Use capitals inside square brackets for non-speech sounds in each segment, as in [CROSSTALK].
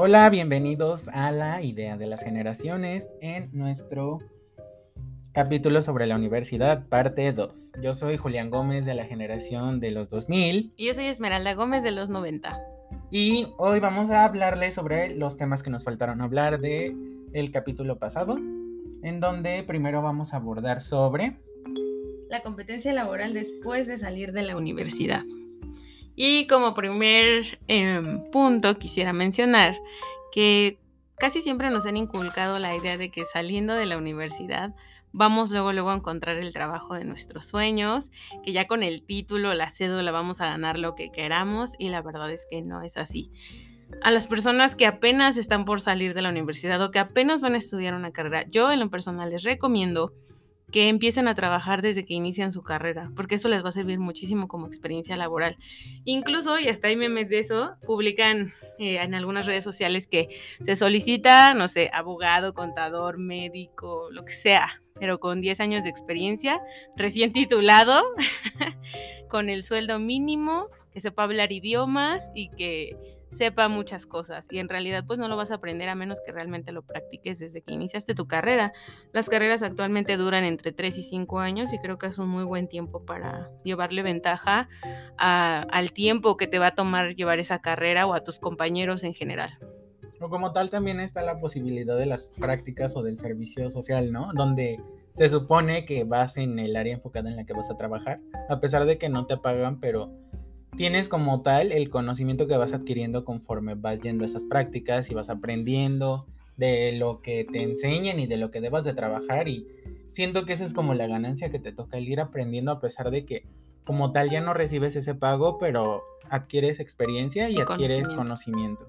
Hola, bienvenidos a la idea de las generaciones en nuestro capítulo sobre la universidad, parte 2. Yo soy Julián Gómez de la generación de los 2000. Y yo soy Esmeralda Gómez de los 90. Y hoy vamos a hablarles sobre los temas que nos faltaron hablar de el capítulo pasado, en donde primero vamos a abordar sobre la competencia laboral después de salir de la universidad. Y como primer em, punto quisiera mencionar que casi siempre nos han inculcado la idea de que saliendo de la universidad vamos luego luego a encontrar el trabajo de nuestros sueños, que ya con el título, la cédula vamos a ganar lo que queramos y la verdad es que no es así. A las personas que apenas están por salir de la universidad o que apenas van a estudiar una carrera, yo en lo personal les recomiendo que empiecen a trabajar desde que inician su carrera, porque eso les va a servir muchísimo como experiencia laboral. Incluso, y hasta hay memes de eso, publican eh, en algunas redes sociales que se solicita, no sé, abogado, contador, médico, lo que sea, pero con 10 años de experiencia, recién titulado, [LAUGHS] con el sueldo mínimo, que sepa hablar idiomas y que sepa muchas cosas y en realidad pues no lo vas a aprender a menos que realmente lo practiques desde que iniciaste tu carrera. Las carreras actualmente duran entre 3 y 5 años y creo que es un muy buen tiempo para llevarle ventaja al tiempo que te va a tomar llevar esa carrera o a tus compañeros en general. O como tal también está la posibilidad de las prácticas o del servicio social, ¿no? Donde se supone que vas en el área enfocada en la que vas a trabajar, a pesar de que no te pagan, pero tienes como tal el conocimiento que vas adquiriendo conforme vas yendo a esas prácticas y vas aprendiendo de lo que te enseñan y de lo que debas de trabajar y siento que esa es como la ganancia que te toca el ir aprendiendo a pesar de que como tal ya no recibes ese pago, pero adquieres experiencia y, adquieres conocimiento.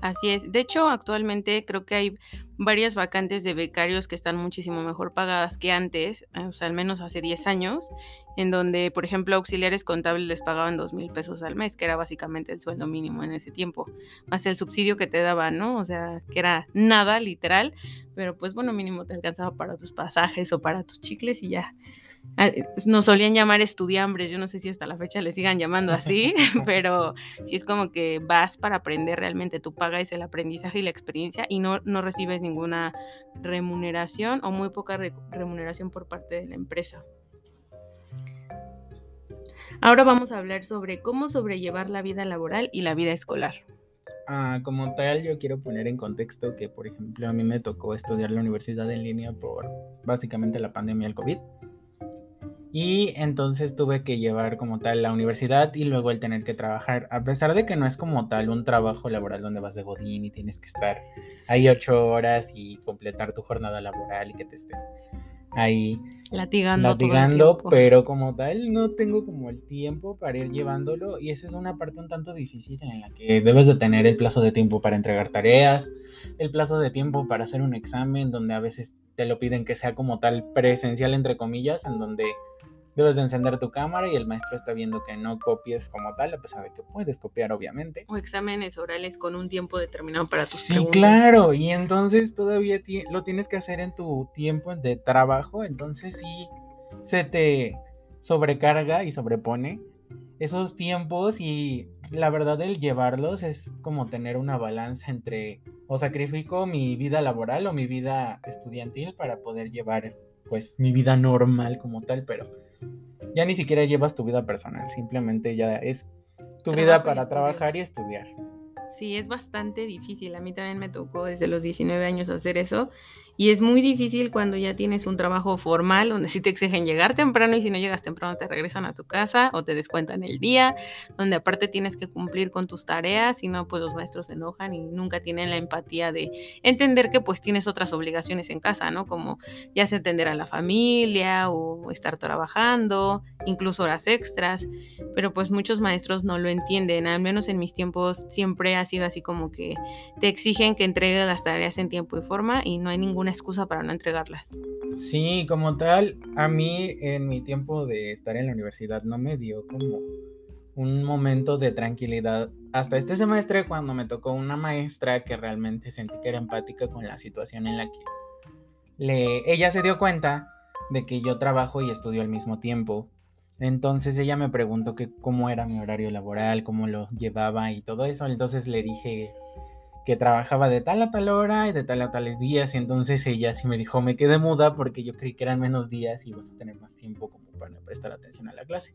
Así es. De hecho, actualmente creo que hay varias vacantes de becarios que están muchísimo mejor pagadas que antes, eh, o sea, al menos hace 10 años, en donde, por ejemplo, auxiliares contables les pagaban 2 mil pesos al mes, que era básicamente el sueldo mínimo en ese tiempo, más el subsidio que te daban, ¿no? O sea, que era nada, literal, pero pues bueno, mínimo te alcanzaba para tus pasajes o para tus chicles y ya. Ah, nos solían llamar estudiambres, yo no sé si hasta la fecha le sigan llamando así, [LAUGHS] [LAUGHS] pero si es como que vas para aprender realmente, tú pagas el aprendizaje y la experiencia y no, no recibes ninguna remuneración o muy poca remuneración por parte de la empresa. Ahora vamos a hablar sobre cómo sobrellevar la vida laboral y la vida escolar. Ah, como tal, yo quiero poner en contexto que, por ejemplo, a mí me tocó estudiar la universidad en línea por básicamente la pandemia del COVID. Y entonces tuve que llevar como tal la universidad y luego el tener que trabajar, a pesar de que no es como tal un trabajo laboral donde vas de godín y tienes que estar ahí ocho horas y completar tu jornada laboral y que te estén ahí latigando, latigando pero como tal no tengo como el tiempo para ir llevándolo y esa es una parte un tanto difícil en la que debes de tener el plazo de tiempo para entregar tareas, el plazo de tiempo para hacer un examen donde a veces te lo piden que sea como tal presencial entre comillas, en donde debes de encender tu cámara y el maestro está viendo que no copies como tal, a pesar de que puedes copiar, obviamente. O exámenes orales con un tiempo determinado para tus Sí, claro, y entonces todavía lo tienes que hacer en tu tiempo de trabajo, entonces sí se te sobrecarga y sobrepone esos tiempos y la verdad el llevarlos es como tener una balanza entre o sacrifico mi vida laboral o mi vida estudiantil para poder llevar pues mi vida normal como tal, pero ya ni siquiera llevas tu vida personal, simplemente ya es tu vida para trabajar y estudiar. Sí, es bastante difícil. A mí también me tocó desde los 19 años hacer eso. Y es muy difícil cuando ya tienes un trabajo formal donde sí te exigen llegar temprano y si no llegas temprano te regresan a tu casa o te descuentan el día, donde aparte tienes que cumplir con tus tareas, y no pues los maestros se enojan y nunca tienen la empatía de entender que pues tienes otras obligaciones en casa, ¿no? Como ya sea atender a la familia o estar trabajando, incluso horas extras, pero pues muchos maestros no lo entienden, al menos en mis tiempos siempre ha sido así como que te exigen que entregues las tareas en tiempo y forma y no hay ningún una excusa para no entregarlas. Sí, como tal, a mí en mi tiempo de estar en la universidad no me dio como un momento de tranquilidad hasta este semestre cuando me tocó una maestra que realmente sentí que era empática con la situación en la que le, ella se dio cuenta de que yo trabajo y estudio al mismo tiempo. Entonces ella me preguntó que cómo era mi horario laboral, cómo lo llevaba y todo eso. Entonces le dije que trabajaba de tal a tal hora y de tal a tales días. Y entonces ella sí me dijo, me quedé muda porque yo creí que eran menos días y vas a tener más tiempo como para prestar atención a la clase.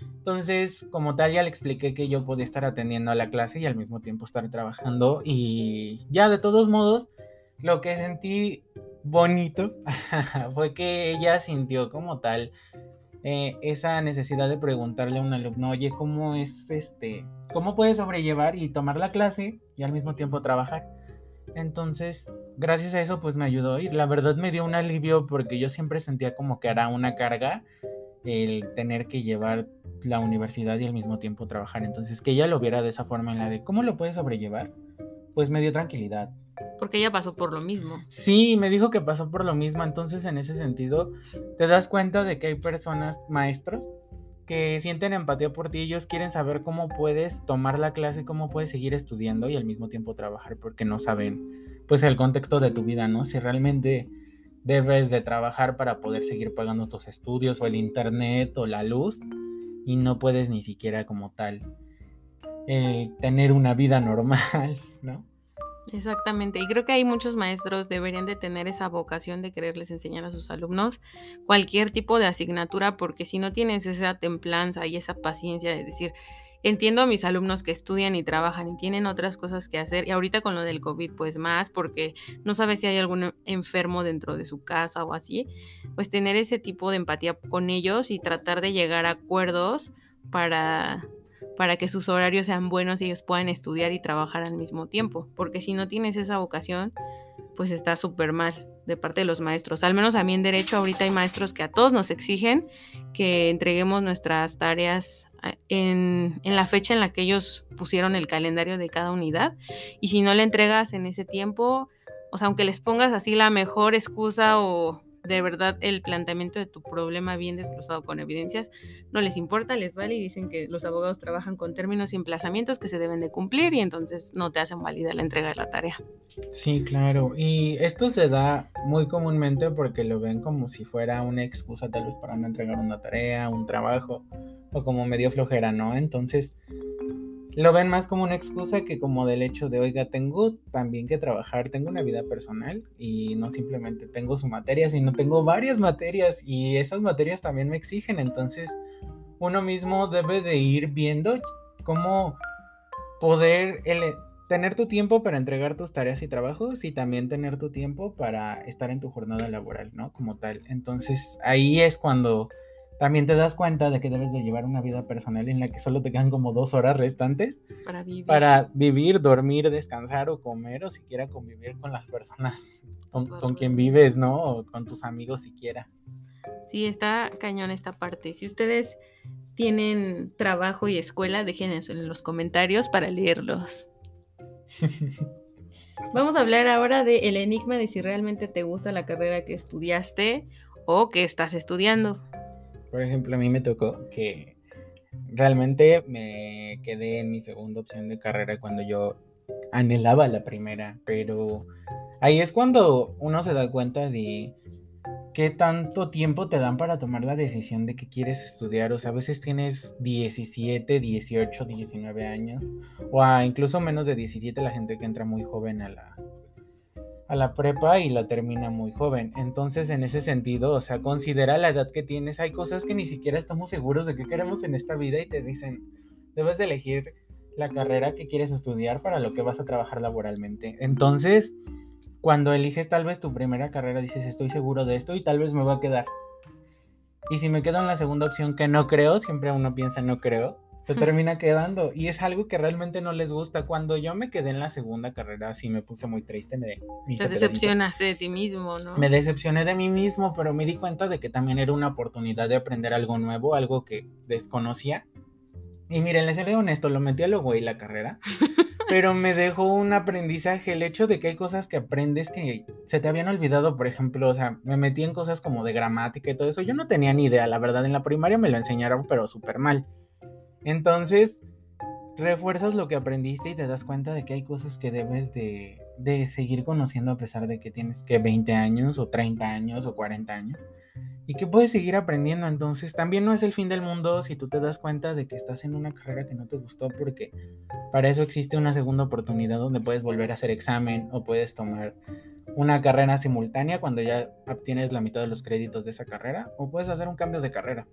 Entonces, como tal, ya le expliqué que yo podía estar atendiendo a la clase y al mismo tiempo estar trabajando. Y ya de todos modos, lo que sentí bonito [LAUGHS] fue que ella sintió como tal eh, esa necesidad de preguntarle a un alumno, oye, ¿cómo es este? ¿Cómo puedes sobrellevar y tomar la clase y al mismo tiempo trabajar? Entonces, gracias a eso, pues me ayudó y la verdad me dio un alivio porque yo siempre sentía como que era una carga el tener que llevar la universidad y al mismo tiempo trabajar. Entonces, que ella lo viera de esa forma en la de, ¿cómo lo puedes sobrellevar? Pues me dio tranquilidad. Porque ella pasó por lo mismo. Sí, me dijo que pasó por lo mismo. Entonces, en ese sentido, te das cuenta de que hay personas, maestros, que sienten empatía por ti. Ellos quieren saber cómo puedes tomar la clase, cómo puedes seguir estudiando y al mismo tiempo trabajar, porque no saben, pues, el contexto de tu vida, ¿no? Si realmente debes de trabajar para poder seguir pagando tus estudios o el internet o la luz y no puedes ni siquiera como tal tener una vida [LAUGHS] normal, ¿no? Exactamente, y creo que hay muchos maestros deberían de tener esa vocación de quererles enseñar a sus alumnos cualquier tipo de asignatura, porque si no tienes esa templanza y esa paciencia de decir, entiendo a mis alumnos que estudian y trabajan y tienen otras cosas que hacer, y ahorita con lo del COVID, pues más, porque no sabes si hay algún enfermo dentro de su casa o así, pues tener ese tipo de empatía con ellos y tratar de llegar a acuerdos para para que sus horarios sean buenos y ellos puedan estudiar y trabajar al mismo tiempo, porque si no tienes esa vocación, pues está súper mal de parte de los maestros. Al menos a mí en derecho ahorita hay maestros que a todos nos exigen que entreguemos nuestras tareas ah, en, en, la fecha en la que ellos pusieron el calendario de cada unidad y si no le entregas en ese tiempo, o sea, aunque les pongas así la mejor excusa o de verdad el planteamiento de tu problema bien desglosado con evidencias no les importa, les vale y dicen que los abogados trabajan con términos y emplazamientos que se deben de cumplir y entonces no te hacen válida la entrega de la tarea. Sí, claro. Y esto se da muy comúnmente porque lo ven como si fuera una excusa tal vez para no entregar una tarea, un trabajo o como medio flojera, ¿no? Entonces lo ven más como una excusa que como del hecho de, oiga, tengo también que trabajar, tengo una vida personal y no simplemente tengo su materia, sino tengo varias materias y esas materias también me exigen, entonces uno mismo debe de ir viendo cómo poder tener tu tiempo para entregar tus tareas y trabajos y también tener tu tiempo para estar en tu jornada laboral, ¿no? Como tal. Entonces ahí es cuando también te das cuenta de que debes de llevar una vida personal en la que solo te quedan como dos horas restantes para vivir, para vivir dormir, descansar o comer o siquiera convivir con las personas con, quien vives, ¿no? O con tus amigos siquiera. Sí, está cañón esta parte. Si ustedes tienen trabajo y escuela, déjenos en los comentarios para leerlos. [LAUGHS] Vamos a hablar ahora del el enigma de si realmente te gusta la carrera que estudiaste o que estás estudiando. Por ejemplo, a mí me tocó que realmente me quedé en mi segunda opción de carrera cuando yo anhelaba la primera, pero ahí es cuando uno se da cuenta de qué tanto tiempo te dan para tomar la decisión de que quieres estudiar. O sea, a veces tienes 17, 18, 19 años, o incluso menos de 17 la gente que entra muy joven a la, a la prepa y la termina muy joven. Entonces, en ese sentido, o sea, considera la edad que tienes. Hay cosas que ni siquiera estamos seguros de qué queremos en esta vida y te dicen, debes de elegir la carrera que quieres estudiar para lo que vas a trabajar laboralmente. Entonces, cuando eliges tal vez tu primera carrera, dices, estoy seguro de esto y tal vez me voy a quedar. Y si me quedo en la segunda opción que no creo, siempre uno piensa no creo, se termina quedando. Y es algo que realmente no les gusta. Cuando yo me quedé en la segunda carrera, sí me puse muy triste. Me, Te decepcionaste de ti mismo, ¿no? Me decepcioné de mí mismo, pero me di cuenta de que también era una oportunidad de aprender algo nuevo, algo que desconocía. Y miren, les seré honesto, lo metí a lo güey la carrera. [LAUGHS] pero me dejó un aprendizaje el hecho de que hay cosas que aprendes que se te habían olvidado, por ejemplo, o sea, me metí en cosas como de gramática y todo eso. Yo no tenía ni idea, la verdad, en la primaria me lo enseñaron, pero súper mal. Entonces, refuerzas lo que aprendiste y te das cuenta de que hay cosas que debes de, seguir conociendo a pesar de que tienes que 20 años o 30 años o 40 años. y que puedes seguir aprendiendo. Entonces, también no es el fin del mundo si tú te das cuenta de que estás en una carrera que no te gustó, porque para eso existe una segunda oportunidad donde puedes volver a hacer examen o puedes tomar una carrera simultánea cuando ya obtienes la mitad de los créditos de esa carrera, o puedes hacer un cambio de carrera.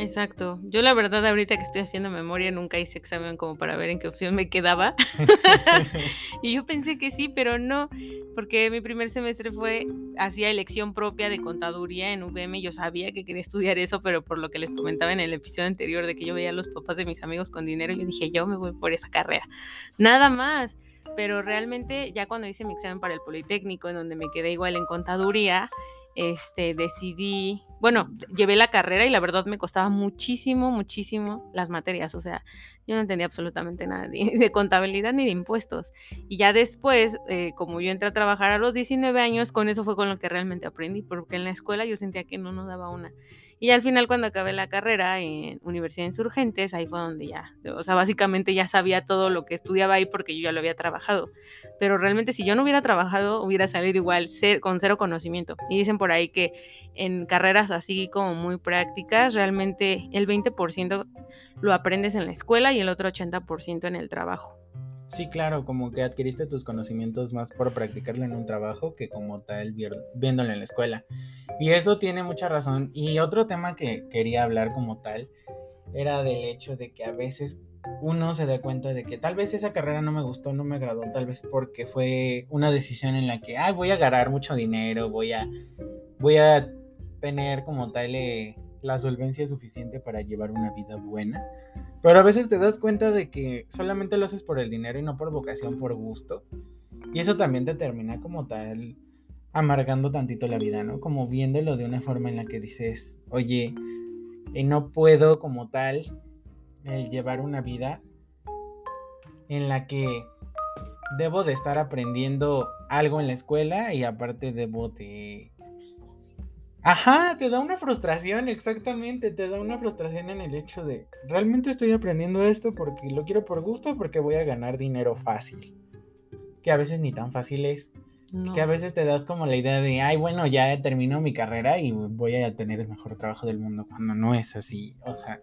Exacto. Yo la verdad ahorita que estoy haciendo memoria nunca hice examen como para ver en qué opción me quedaba. [LAUGHS] y yo pensé que sí, pero no, porque mi primer semestre fue hacía elección propia de contaduría en VM. Yo sabía que quería estudiar eso, pero por lo que les comentaba en el episodio anterior de que yo veía a los papás de mis amigos con dinero, yo dije, yo me voy por esa carrera. Nada más. Pero realmente ya cuando hice mi examen para el Politécnico, en donde me quedé igual en contaduría, este, decidí, bueno, llevé la carrera y la verdad me costaba muchísimo, muchísimo las materias, o sea, yo no entendía absolutamente nada de, contabilidad ni de impuestos. Y ya después, eh, como yo entré a trabajar a los 19 años, con eso fue con lo que realmente aprendí, porque en la escuela yo sentía que no nos daba una. Y al final cuando acabé la carrera en Universidad de Insurgentes, ahí fue donde ya, o sea, básicamente ya sabía todo lo que estudiaba ahí porque yo ya lo había trabajado. Pero realmente si yo no hubiera trabajado, hubiera salido igual con cero conocimiento. Y dicen por ahí que en carreras así como muy prácticas, realmente el 20% lo aprendes en la escuela y el otro 80% en el trabajo. Sí, claro, como que adquiriste tus conocimientos más por practicarlo en un trabajo que como tal viéndolo en la escuela. Y eso tiene mucha razón. Y otro tema que quería hablar como tal era del hecho de que a veces uno se da cuenta de que tal vez esa carrera no me gustó, no me agradó, tal vez porque fue una decisión en la que, voy a ganar mucho dinero, voy a, voy a tener como tal eh, la solvencia suficiente para llevar una vida buena. Pero a veces te das cuenta de que solamente lo haces por el dinero y no por vocación, por gusto. Y eso también te termina como tal amargando tantito la vida, ¿no? Como viéndolo de una forma en la que dices, oye, eh, no puedo como tal el llevar una vida en la que debo de estar aprendiendo algo en la escuela y aparte debo de Ajá, te da una frustración, exactamente, te da una frustración en el hecho de, realmente estoy aprendiendo esto porque lo quiero por gusto, porque voy a ganar dinero fácil, que a veces ni tan fácil es, que a veces te das como la idea de, ay, bueno, ya termino mi carrera y voy a tener el mejor trabajo del mundo, cuando no es así, o sea,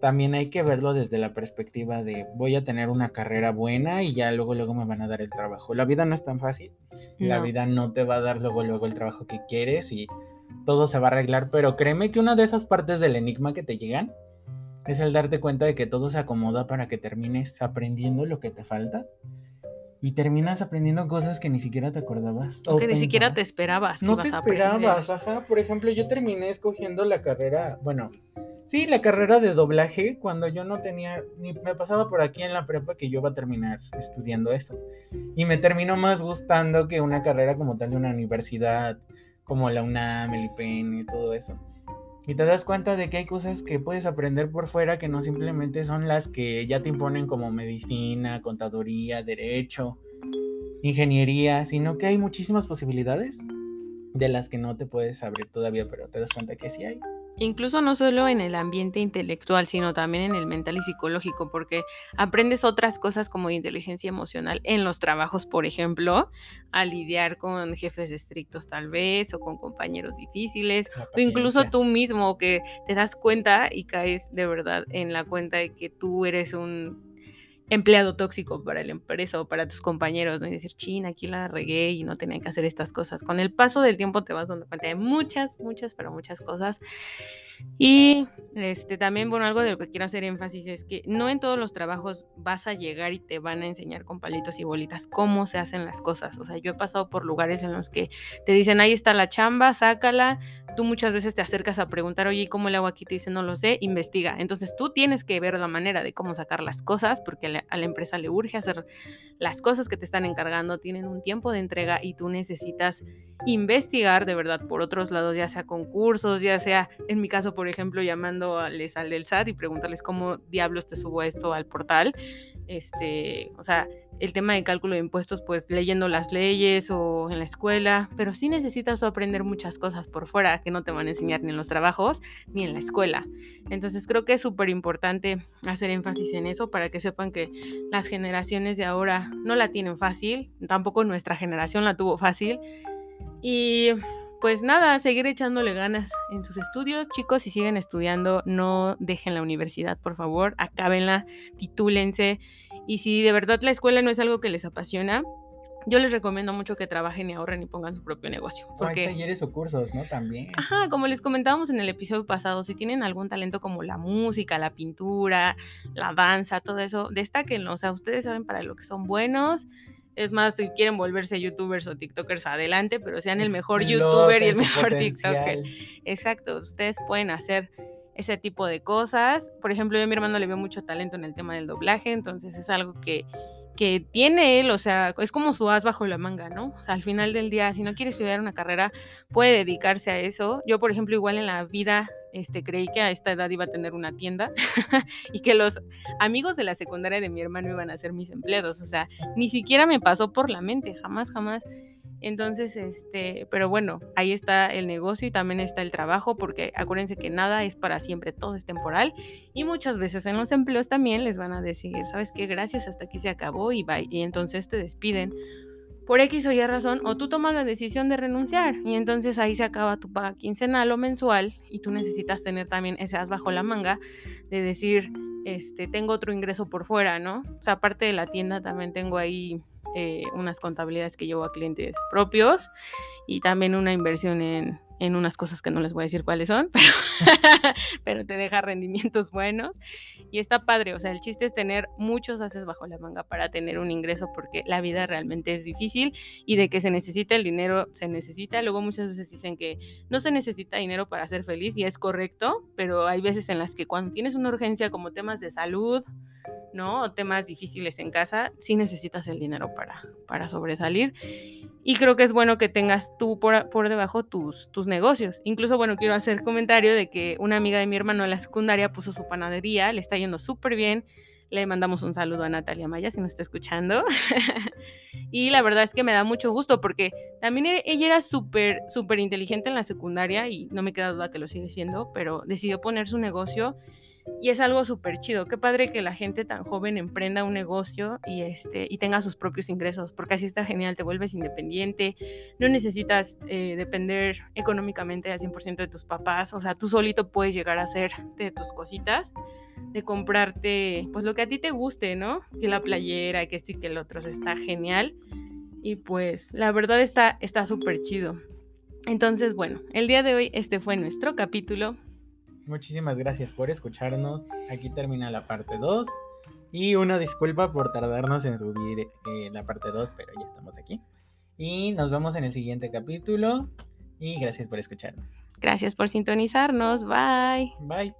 también hay que verlo desde la perspectiva de, voy a tener una carrera buena y ya luego, luego me van a dar el trabajo. La vida no es tan fácil, la vida no te va a dar luego, luego el trabajo que quieres y todo se va a arreglar, pero créeme que una de esas partes del enigma que te llegan es el darte cuenta de que todo se acomoda para que termines aprendiendo lo que te falta y terminas aprendiendo cosas que ni siquiera te acordabas. O, que ni siquiera te esperabas. no te esperabas, ajá. Por ejemplo, yo terminé escogiendo la carrera, bueno, sí, la carrera de doblaje cuando yo no tenía, ni me pasaba por aquí en la prepa que yo iba a terminar estudiando eso. Y me terminó más gustando que una carrera como tal de una universidad como la UNAM, el IPN y todo eso. Y te das cuenta de que hay cosas que puedes aprender por fuera que no simplemente son las que ya te imponen como medicina, contaduría, derecho, ingeniería, sino que hay muchísimas posibilidades de las que no te puedes abrir todavía, pero te das cuenta que sí hay. Incluso no solo en el ambiente intelectual, sino también en el mental y psicológico, porque aprendes otras cosas como inteligencia emocional en los trabajos, por ejemplo, a lidiar con jefes estrictos tal vez, o con compañeros difíciles, o incluso tú mismo que te das cuenta y caes de verdad en la cuenta de que tú eres un empleado tóxico para la empresa o para tus compañeros, ¿no? Y decir, chin, aquí la regué y no tenía que hacer estas cosas. Con el paso del tiempo te vas dando cuenta de muchas, muchas, pero muchas cosas y este, también, bueno, algo de lo que quiero hacer énfasis es que no en todos los trabajos vas a llegar y te van a enseñar con palitos y bolitas cómo se hacen las cosas. O sea, yo he pasado por lugares en los que te dicen, ahí está la chamba, sácala. Tú muchas veces te acercas a preguntar, oye, ¿cómo le hago aquí? Te dicen, no lo sé, investiga. Entonces tú tienes que ver la manera de cómo sacar las cosas, porque a la, empresa le urge hacer las cosas que te están encargando, tienen un tiempo de entrega y tú necesitas investigar de verdad por otros lados, ya sea concursos, ya sea, en mi caso, por ejemplo, llamándoles al del SAT y preguntarles cómo diablos te subo esto al portal. Este, o sea, el tema de cálculo de impuestos, pues leyendo las leyes o en la escuela, pero sí necesitas aprender muchas cosas por fuera no te van a enseñar ni en los trabajos ni en la escuela. Entonces creo que es súper importante hacer énfasis en eso para que sepan que las generaciones de ahora no la tienen fácil, tampoco nuestra generación la tuvo fácil. Y pues nada, seguir echándole ganas en sus estudios. Chicos, si siguen estudiando, no dejen la universidad, por favor, acábenla, titúlense. Y si de verdad la escuela no es algo que les apasiona, yo les recomiendo mucho que trabajen y ahorren y pongan su propio negocio. Porque... hay talleres o cursos, ¿no? También. Ajá, como les comentábamos en el episodio pasado, si tienen algún talento como la música, la pintura, la danza, todo eso, destáquenlo. O sea, ustedes saben para lo que son buenos. Es más, si quieren volverse youtubers o tiktokers, adelante, pero sean el mejor youtuber y el mejor tiktoker. Exacto, ustedes pueden hacer ese tipo de cosas. Por ejemplo, yo a mi hermano le veo mucho talento en el tema del doblaje, entonces es algo que que tiene él, o sea, es como su as bajo la manga, ¿no? O sea, al final del día, si no quiere estudiar una carrera, puede dedicarse a eso. Yo, por ejemplo, igual en la vida, este, creí que a esta edad iba a tener una tienda [LAUGHS] y que los amigos de la secundaria de mi hermano iban a ser mis empleados, o sea, ni siquiera me pasó por la mente, jamás, jamás. Entonces, este, pero bueno, ahí está el negocio y también está el trabajo, porque acuérdense que nada es para siempre, todo es temporal. Y muchas veces en los empleos también les van a decir, ¿sabes qué? Gracias, hasta aquí se acabó y bye. Y entonces te despiden por X o Y razón, o tú tomas la decisión de renunciar y entonces ahí se acaba tu paga quincenal o mensual y tú necesitas tener también ese as bajo la manga de decir, este, tengo otro ingreso por fuera, ¿no? O sea, aparte de la tienda también tengo ahí eh, unas contabilidades que llevo a clientes propios y también una inversión en, en unas cosas que no les voy a decir cuáles son, [LAUGHS] pero, te deja rendimientos buenos y está padre, o sea, el chiste es tener muchos haces bajo la manga para tener un ingreso porque la vida realmente es difícil y de que se necesita el dinero, se necesita, luego muchas veces dicen que no se necesita dinero para ser feliz y es correcto, pero hay veces en las que cuando tienes una urgencia como temas de salud, ¿no? O temas difíciles en casa, sí necesitas el dinero para, para sobresalir. Y creo que es bueno que tengas tú por, por debajo tus, tus negocios. Incluso, bueno, quiero hacer comentario de que una amiga de mi hermano en la secundaria puso su panadería, le está yendo súper bien. Le mandamos un saludo a Natalia Maya si nos está escuchando. [LAUGHS] y la verdad es que me da mucho gusto porque también e, ella era súper, súper inteligente en la secundaria y no me queda duda que lo sigue siendo, pero decidió poner su negocio y es algo súper chido. Qué padre que la gente tan joven emprenda un negocio y, este, y tenga sus propios ingresos, porque así está genial, te vuelves independiente, no necesitas eh, depender económicamente al 100% de tus papás, o sea, tú solito puedes llegar a hacer de tus cositas, de comprarte pues lo que a ti te guste, ¿no? Que la playera, que este y que el otro, está genial. Y pues la verdad está súper chido. Entonces, bueno, el día de hoy este fue nuestro capítulo. Muchísimas gracias por escucharnos. Aquí termina la parte 2. Y una disculpa por tardarnos en subir eh, la parte 2, pero ya estamos aquí. Y nos vemos en el siguiente capítulo. Y gracias por escucharnos. Gracias por sintonizarnos. Bye. Bye.